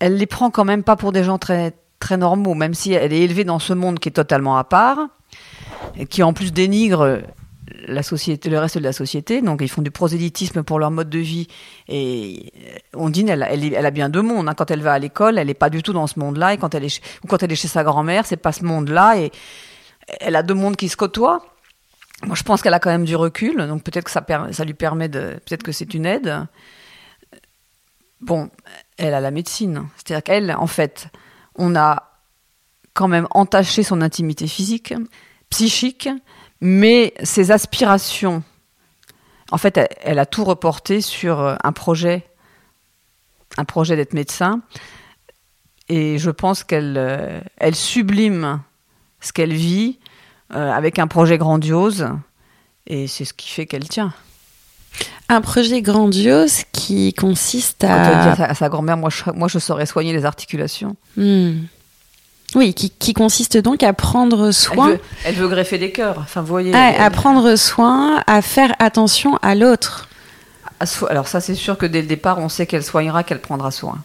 elle les prend quand même pas pour des gens très très normaux, même si elle est élevée dans ce monde qui est totalement à part qui en plus dénigre la société, le reste de la société. Donc ils font du prosélytisme pour leur mode de vie. Et Ondine, elle, elle, a bien deux mondes. hein. Quand elle va à l'école, elle n'est pas du tout dans ce monde-là. Et quand elle est ou quand elle est chez sa grand-mère, c'est pas ce monde-là. Et elle a deux mondes qui se côtoient. Moi, je pense qu'elle a quand même du recul. Donc peut-être que ça lui permet de, peut-être que c'est une aide. Bon, elle a la médecine. C'est-à-dire qu'elle, en fait, on a quand même entaché son intimité physique, psychique, mais ses aspirations, en fait, elle, elle a tout reporté sur euh, un projet, un projet d'être médecin. Et je pense qu'elle euh, elle sublime ce qu'elle vit euh, avec un projet grandiose. Et c'est ce qui fait qu'elle tient. Un projet grandiose qui consiste Quand elle dit à... à sa, à sa grand-mère, moi je, moi je saurais soigner les articulations. Hmm. Oui, qui, qui consiste donc à prendre Elle soin, veut, elle veut greffer des cœurs. Enfin, vous voyez. à, elle- à prendre soin, à faire attention à l'autre. Alors ça, c'est sûr que dès le départ, on sait qu'elle soignera, qu'elle prendra soin.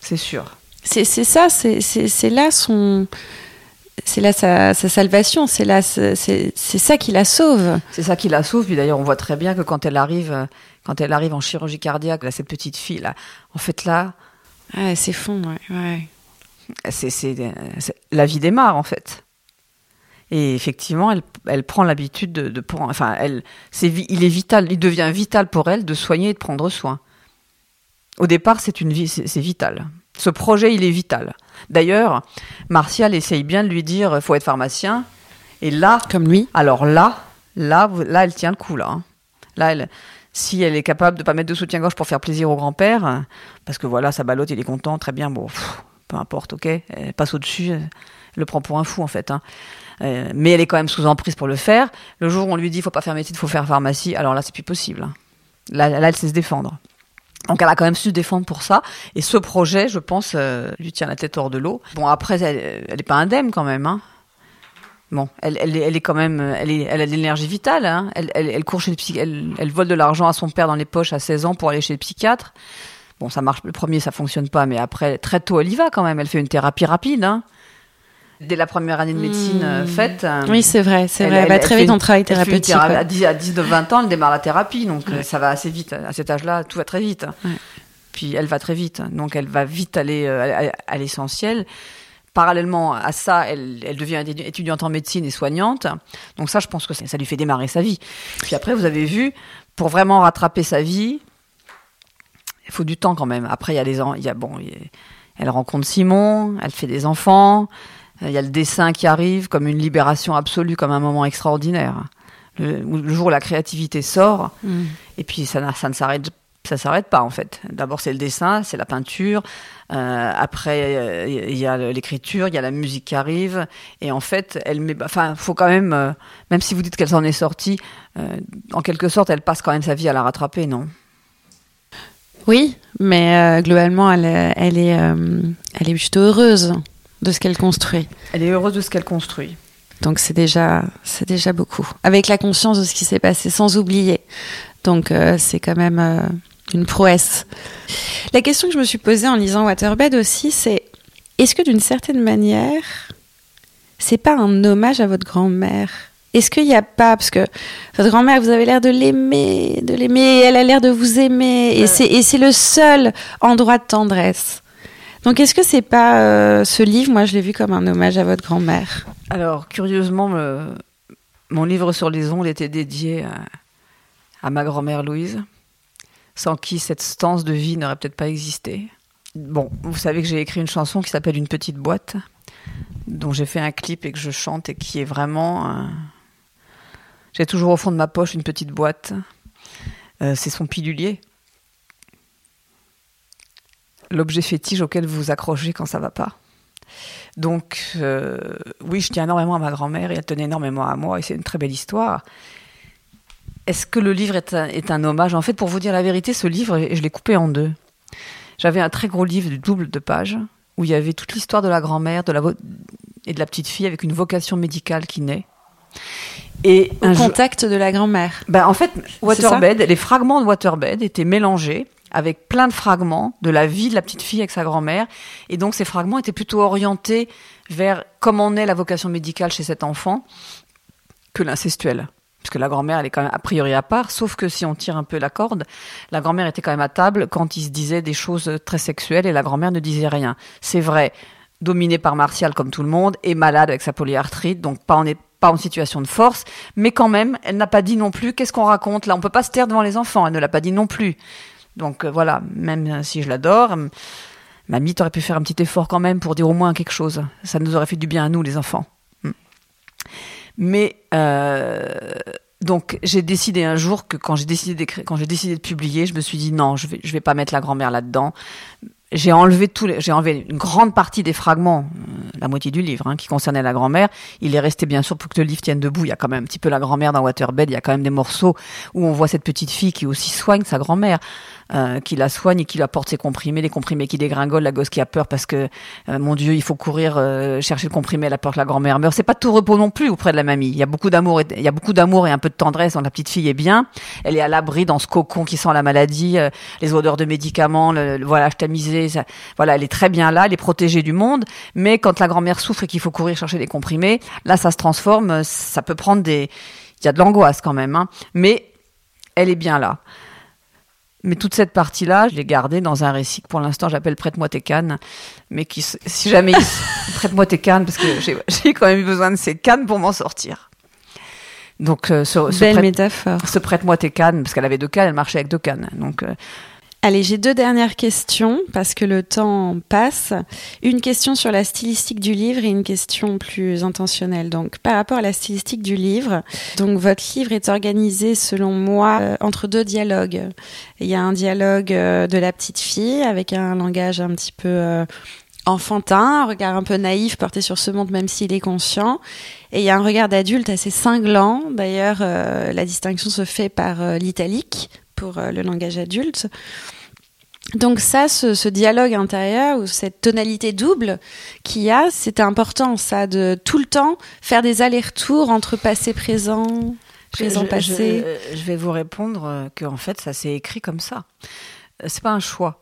C'est sûr. C'est ça, c'est là son... C'est là sa, sa salvation, c'est là, c'est ça qui la sauve. C'est ça qui la sauve. Puis d'ailleurs, on voit très bien que quand elle arrive, quand elle arrive en chirurgie cardiaque, là, cette petite fille là, en fait là, Ah, c'est fond, ouais. ouais. C'est la vie démarre en fait. Et effectivement, elle, elle prend l'habitude de, de prendre- enfin, elle, c'est, vi- il est vital, il devient vital pour elle de soigner et de prendre soin. Au départ, c'est une vie, c'est, vital. Ce projet, il est vital. D'ailleurs, Martial essaye bien de lui dire, faut être pharmacien. Et là, Comme lui. alors là, là, là, elle tient le coup là. hein. Là, elle, si elle est capable de pas mettre de soutien-gorge pour faire plaisir au grand-père, parce que voilà, sa balotte, il est content, très bien, bon, pff, peu importe, ok, elle passe au-dessus, elle le prend pour un fou en fait. hein. Euh, mais elle est quand même sous emprise pour le faire. Le jour où on lui dit, faut pas faire médecine, faut faire pharmacie, alors là, c'est plus possible. hein. Là, là, elle sait se défendre. Donc elle a quand même su se défendre pour ça. Et ce projet, je pense, euh, lui tient la tête hors de l'eau. Bon, après, elle, elle est pas indemne quand même. Hein. Bon, elle, elle, est- quand même, elle, elle a de l'énergie vitale. Elle, elle, court chez le psy, elle vole de l'argent à son père dans les poches à 16 ans pour aller chez le psychiatre. Bon, ça marche. Le premier, ça fonctionne pas, mais après, très tôt, elle y va quand même. Elle fait une thérapie rapide. Hein. Dès la première année de médecine euh, Mmh. faite. euh, Oui, c'est vrai, c'est vrai. elle- bah, elle très vite une- en travail elle fait une thérapeutique. ouais. À 10 à 19-20 ans, elle démarre la thérapie, donc euh, Ouais. ça va assez vite. À cet âge-là, tout va très vite. Ouais. Puis elle va très vite, donc elle va vite aller à, à l'essentiel. Parallèlement à ça, elle, elle devient étu- étudiante en médecine et soignante. Donc ça, je pense que ça, ça lui fait démarrer sa vie. Puis après, vous avez vu, pour vraiment rattraper sa vie, il faut du temps quand même. Après, il y a les, il y a bon, il y a- elle rencontre Simon, elle fait des enfants. Il y a le dessin qui arrive comme une libération absolue, comme un moment extraordinaire. Le, le jour où la créativité sort, Mm. et puis ça, ne s'arrête ça s'arrête pas en fait. D'abord c'est le dessin, c'est la peinture. euh, après euh, il y a l'écriture, il y a la musique qui arrive. Et en fait, elle met, enfin, faut quand même, euh, même si vous dites qu'elle s'en est sortie, euh, en quelque sorte, elle passe quand même sa vie à la rattraper, non? Oui, mais euh, globalement, elle, est- elle, est, euh, elle est plutôt heureuse de ce qu'elle construit. Elle est heureuse de ce qu'elle construit. Donc c'est déjà, c'est déjà beaucoup. Avec la conscience de ce qui s'est passé, sans oublier. Donc euh, c'est quand même une prouesse. La question que je me suis posée en lisant Waterbed aussi, c'est est-ce que d'une certaine manière, c'est pas un hommage à votre grand-mère? Est-ce qu'il n'y a pas, parce que votre grand-mère, vous avez l'air de l'aimer, de l'aimer, elle a l'air de vous aimer, et c'est le seul endroit de tendresse. Donc est-ce que c'est pas euh, ce livre, moi je l'ai vu comme un hommage à votre grand-mère Alors, curieusement, mon livre sur les ongles était dédié à, à ma grand-mère Louise, sans qui cette stance de vie n'aurait peut-être pas existé. Bon, vous savez que j'ai écrit une chanson qui s'appelle Une petite boîte, dont j'ai fait un clip et que je chante et qui est vraiment. un- J'ai toujours au fond de ma poche une petite boîte. Euh, C'est son pilulier. L'objet fétiche auquel vous vous accrochez quand ça va pas. Donc, euh, oui, je tiens énormément à ma grand-mère et elle tenait énormément à moi et c'est une très belle histoire. Est-ce que le livre est un, hommage? En fait, pour vous dire la vérité, ce livre, je l'ai coupé en deux. J'avais un très gros livre de double de pages où il y avait toute l'histoire de la grand-mère et de la petite fille avec une vocation médicale qui naît. Et Au jour- contact de la grand-mère. ben, en fait, Waterbed, les fragments de Waterbed étaient mélangés avec plein de fragments de la vie de la petite fille avec sa grand-mère. Et donc, ces fragments étaient plutôt orientés vers comment naît la vocation médicale chez cet enfant que l'incestuel. Parce que la grand-mère, elle est quand même a priori à part, sauf que si on tire un peu la corde, la grand-mère était quand même à table quand il se disait des choses très sexuelles et la grand-mère ne disait rien. C'est vrai, dominée par Martial comme tout le monde, et malade avec sa polyarthrite, donc pas en, pas en situation de force, mais quand même, elle n'a pas dit non plus qu'est-ce qu'on raconte là. On peut pas se taire devant les enfants, elle ne l'a pas dit non plus. Donc euh, voilà, même euh, si je l'adore, mamie, t'aurais pu faire un petit effort quand même pour dire au moins quelque chose. Ça nous aurait fait du bien à nous, les enfants. Mm. Mais euh, donc j'ai décidé un jour que quand j'ai décidé d'écrire, quand j'ai décidé de publier, je me suis dit non, je vais je vais pas mettre la grand-mère là-dedans. J'ai enlevé les, j'ai enlevé une grande partie des fragments, euh, la moitié du livre, hein, qui concernait la grand-mère. Il est resté bien sûr pour que le livre tienne debout. Il y a quand même un petit peu la grand-mère dans Waterbed. Il y a quand même des morceaux où on voit cette petite fille qui aussi soigne sa grand-mère. Euh, qui la soigne et qui lui apporte ses comprimés, les comprimés qui dégringolent, la gosse qui a peur parce que euh, mon Dieu, il faut courir euh, chercher le comprimé, elle a peur que la grand-mère meurt. C'est pas tout repos non plus auprès de la mamie. Il y a beaucoup d'amour, il y a beaucoup d'amour et un peu de tendresse. La petite fille est bien. Elle est à l'abri dans ce cocon qui sent la maladie, les odeurs de médicaments. Le, voilà, je tamisé. Ça, voilà, elle est très bien là, elle est protégée du monde. Mais quand la grand-mère souffre et qu'il faut courir chercher des comprimés, là, ça se transforme. Ça peut prendre des, il y a de l'angoisse quand même. Hein. Mais elle est bien là. Mais toute cette partie-là, je l'ai gardée dans un récit que pour l'instant j'appelle Prête-moi tes cannes. Mais qui, si jamais, prête-moi tes cannes, parce que j'ai quand même eu besoin de ces cannes pour m'en sortir. Donc, euh, ce, Belle prête, métaphore. Ce prête-moi tes cannes, parce qu'elle avait deux cannes, elle marchait avec deux cannes. Donc, euh, Allez, j'ai deux dernières questions parce que le temps passe. Une question sur la stylistique du livre et une question plus intentionnelle. Donc, par rapport à la stylistique du livre, donc votre livre est organisé selon moi euh, entre deux dialogues. Il y a un dialogue euh, de la petite fille avec un langage un petit peu euh, enfantin, un regard un peu naïf porté sur ce monde même s'il est conscient. Et il y a un regard d'adulte assez cinglant. D'ailleurs, la distinction se fait par l'italique pour le langage adulte. Donc ça, ce, dialogue intérieur ou cette tonalité double qu'il y a, c'était important, ça, de tout le temps faire des allers-retours entre passé, présent, présent, passé. Je, vais vous répondre euh, que en fait, ça s'est écrit comme ça. Euh, c'est pas un choix.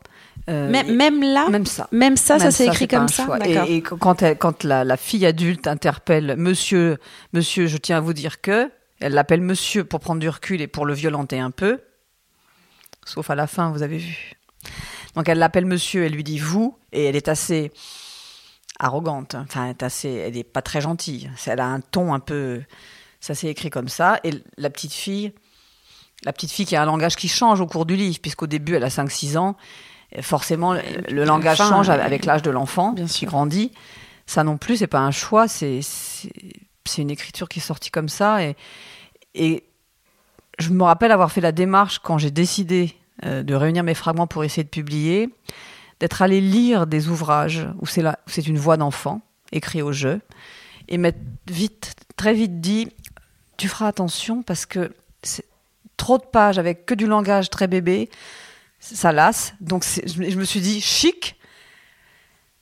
Euh, même, là, même ça, même ça, ça s'est écrit comme ça. Et, et, quand, quand la, fille adulte interpelle Monsieur, Monsieur, je tiens à vous dire que, elle l'appelle Monsieur pour prendre du recul et pour le violenter un peu. Sauf à la fin, vous avez vu. Donc elle l'appelle monsieur, elle lui dit vous, et elle est assez arrogante. Enfin, elle est assez, elle est pas très gentille. Elle a un ton un peu, ça s'est écrit comme ça. Et la petite fille, la petite fille qui a un langage qui change au cours du livre, puisqu'au début elle a 5-6 ans, forcément le, langage change avec l'âge de l'enfant qui grandit. Ça non plus, c'est pas un choix, c'est c'est une écriture qui est sortie comme ça et et je me rappelle avoir fait la démarche quand j'ai décidé euh, de réunir mes fragments pour essayer de publier, d'être allé lire des ouvrages où c'est c'est une voix d'enfant écrit au jeu, et m'être vite, très vite dit, tu feras attention parce que c'est trop de pages avec que du langage très bébé, ça lasse. Donc je me suis dit, chic,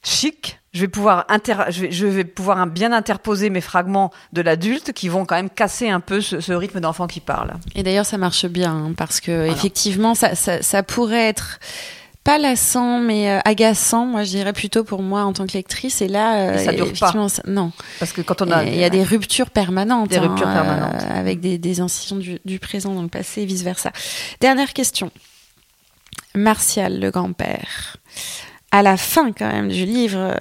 chic, je vais pouvoir je, vais, pouvoir bien interposer mes fragments de l'adulte qui vont quand même casser un peu ce, rythme d'enfant qui parle. Et d'ailleurs, ça marche bien hein, parce que effectivement, ça, ça, pourrait être pas lassant mais euh, agaçant moi je dirais plutôt pour moi en tant que lectrice. Et là ça dure pas. non. Parce que quand on a il y a des ruptures permanentes des ruptures hein, permanentes. euh, avec des, des incisions du, du, présent dans le passé et vice versa dernière question. Martial le grand-père à la fin quand même du livre, euh,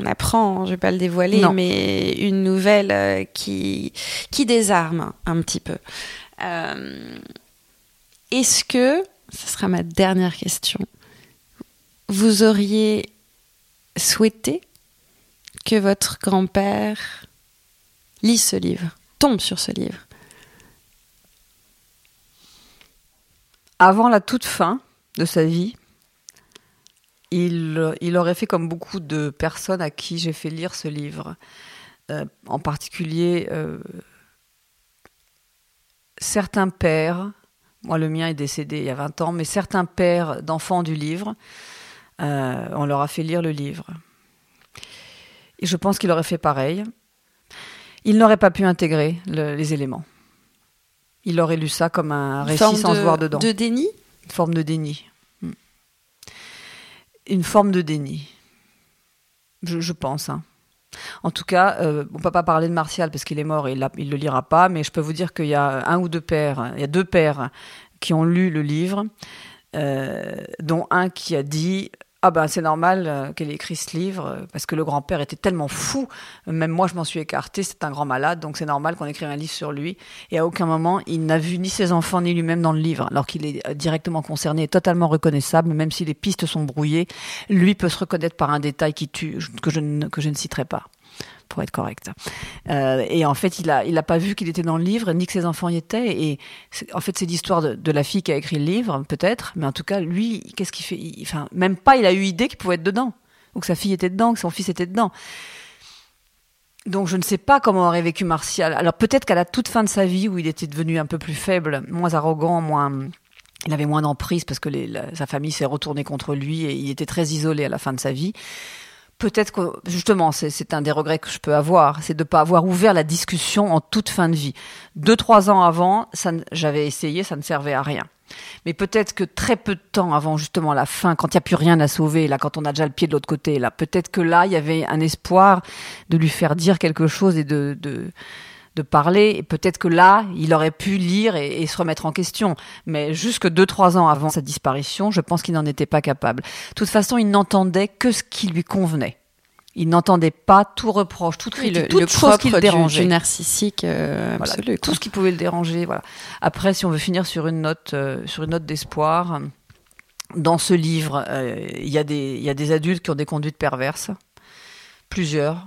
on apprend, je vais pas le dévoiler, mais une nouvelle euh, qui qui désarme un petit peu. Euh, est-ce que, ce sera ma dernière question, vous auriez souhaité que votre grand-père lise ce livre, tombe sur ce livre? Avant la toute fin de sa vie, il, aurait fait comme beaucoup de personnes à qui j'ai fait lire ce livre. Euh, en particulier, euh, certains pères, moi le mien est décédé il y a 20 ans, mais certains pères d'enfants du livre, euh, on leur a fait lire le livre. Et je pense qu'il aurait fait pareil. Il n'aurait pas pu intégrer les éléments. Il aurait lu ça comme un récit sans se voir dedans. De déni? Une forme de déni une forme de déni. Je, pense. Hein. En tout cas, euh, on ne peut pas parler de Martial parce qu'il est mort et il ne le lira pas, mais je peux vous dire qu'il y a un ou deux pères, il y a deux pères qui ont lu le livre, euh, dont un qui a dit ah ben c'est normal euh, qu'elle ait écrit ce livre euh, parce que le grand-père était tellement fou, même moi je m'en suis écartée, c'est un grand malade, donc c'est normal qu'on écrive un livre sur lui. Et à aucun moment il n'a vu ni ses enfants ni lui-même dans le livre, alors qu'il est euh, directement concerné, et totalement reconnaissable, même si les pistes sont brouillées, lui peut se reconnaître par un détail qui tue, que je que je ne citerai pas. Pour être correct. Euh, et en fait, il a, il pas vu qu'il était dans le livre, ni que ses enfants y étaient. Et en fait, c'est l'histoire de, la fille qui a écrit le livre, peut-être. Mais en tout cas, lui, qu'est-ce qu'il fait? Enfin, même pas, il a eu idée qu'il pouvait être dedans, ou que sa fille était dedans, que son fils était dedans. Donc je ne sais pas comment aurait vécu Martial. Alors peut-être qu'à la toute fin de sa vie, où il était devenu un peu plus faible, moins arrogant, moins, il avait moins d'emprise parce que sa famille s'est retournée contre lui et il était très isolé à la fin de sa vie peut-être que justement c'est un des regrets que je peux avoir, c'est de ne pas avoir ouvert la discussion en toute fin de vie. Deux trois ans avant, j'avais essayé, ça ne servait à rien. Mais peut-être que très peu de temps avant justement la fin, quand il n'y a plus rien à sauver, là, quand on a déjà le pied de l'autre côté, là, peut-être que là, il y avait un espoir de lui faire dire quelque chose et de, de de parler. Et peut-être que là, il aurait pu lire et, se remettre en question. Mais jusque deux, trois ans avant sa disparition, je pense qu'il n'en était pas capable. De toute façon, il n'entendait que ce qui lui convenait. Il n'entendait pas tout reproche, toute le, toute chose qui le dérangeait. Du, narcissique euh, absolu. tout ce qui pouvait le déranger. Voilà. Après, si on veut finir sur une note, euh, sur une note d'espoir, dans ce livre, euh, il y a des adultes qui ont des conduites perverses, plusieurs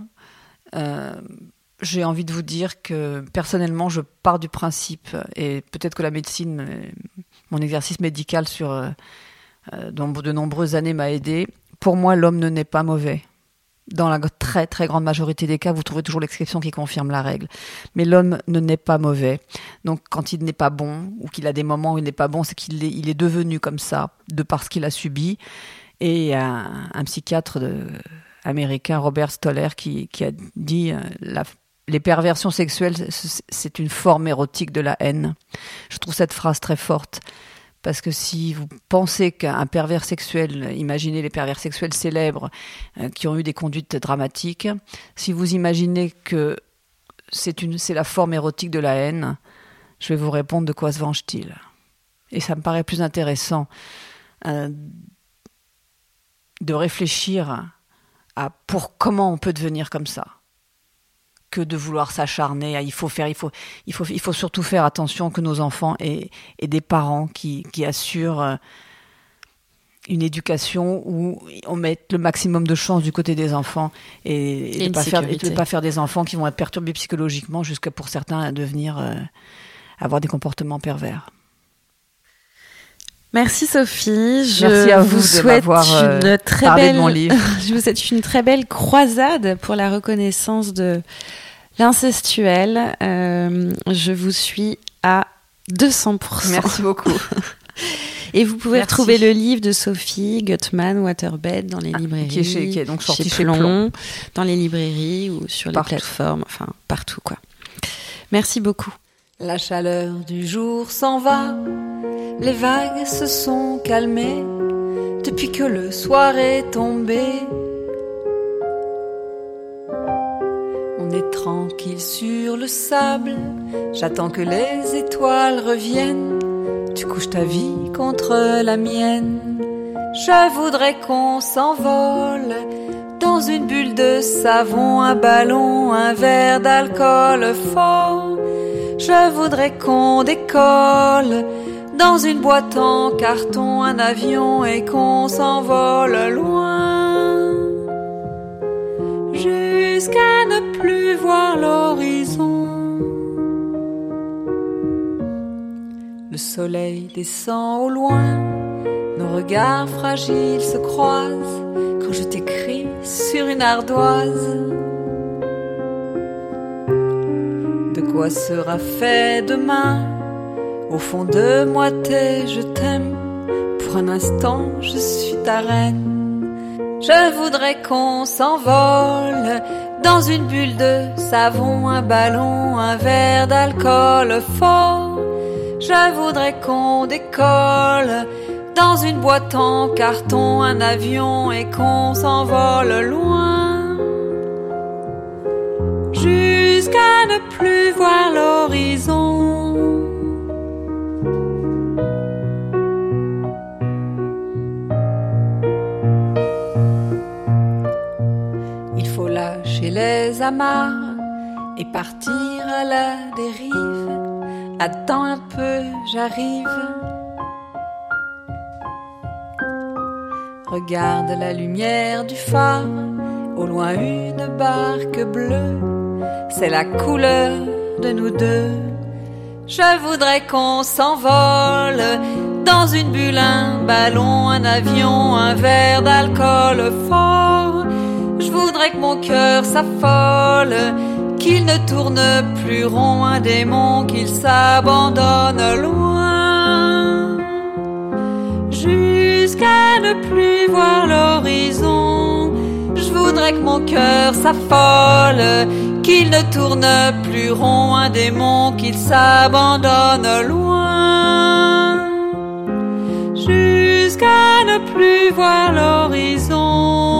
j'ai envie de vous dire que personnellement, je pars du principe, et peut-être que la médecine, mon exercice médical sur euh, euh, de nombreuses années m'a aidé. Pour moi, l'homme ne n'est pas mauvais. Dans la très très grande majorité des cas, vous trouvez toujours l'exception qui confirme la règle. Mais l'homme ne n'est pas mauvais. Donc quand il n'est pas bon, ou qu'il a des moments où il n'est pas bon, c'est qu'il est, il est devenu comme ça, de parce qu'il a subi. Et un, un psychiatre américain, Robert Stoller, qui, qui a dit euh, la, les perversions sexuelles, c'est une forme érotique de la haine. Je trouve cette phrase très forte. Parce que si vous pensez qu'un pervers sexuel, imaginez les pervers sexuels célèbres euh, qui ont eu des conduites dramatiques, si vous imaginez que c'est la forme érotique de la haine, je vais vous répondre de quoi se venge-t-il Et ça me paraît plus intéressant euh, de réfléchir à pour comment on peut devenir comme ça que de vouloir s'acharner. Il faut faire, il faut, il faut, il faut surtout faire attention que nos enfants aient, des parents qui, qui assurent euh, une éducation où on met le maximum de chance du côté des enfants et, de ne pas, faire, pas faire des enfants qui vont être perturbés psychologiquement jusqu'à pour certains devenir euh, avoir des comportements pervers. Merci Sophie. Je Merci à vous, vous souhaite euh, une très belle. je vous souhaite une très belle croisade pour la reconnaissance de l'incestuel. Euh, je vous suis à 200%. Merci beaucoup. Et vous pouvez retrouver le livre de Sophie Gutman, Waterbed, dans les librairies. Ah, qui, est qui est donc sorti chez, Plon, dans les librairies ou sur les plateformes, enfin partout quoi. Merci beaucoup. La chaleur du jour s'en va les vagues se sont calmées depuis que le soir est tombé. On est tranquille sur le sable, j'attends que les étoiles reviennent. Tu couches ta vie contre la mienne. Je voudrais qu'on s'envole dans une bulle de savon, un ballon, un verre d'alcool fort. Je voudrais qu'on décolle dans une boîte en carton, un avion et qu'on s'envole loin jusqu'à ne plus voir l'horizon. Le soleil descend au loin, nos regards fragiles se croisent quand je t'écris sur une ardoise. Quoi sera fait demain au fond de moi, t'es, je t'aime. Pour un instant, je suis ta reine. Je voudrais qu'on s'envole dans une bulle de savon, un ballon, un verre d'alcool fort. Je voudrais qu'on décolle dans une boîte en carton, un avion et qu'on s'envole loin. Jusqu'à ne plus voir l'horizon. les amarres et partir à la dérive. Attends un peu, j'arrive. Regarde la lumière du phare Au loin une barque bleue, c'est la couleur de nous deux. Je voudrais qu'on s'envole dans une bulle, un ballon, un avion, un verre d'alcool fort. Je voudrais que mon cœur s'affole, qu'il ne tourne plus rond, un démon, qu'il s'abandonne loin. Jusqu'à ne plus voir l'horizon, je voudrais que mon cœur s'affole, qu'il ne tourne plus rond, un démon, qu'il s'abandonne loin. Jusqu'à ne plus voir l'horizon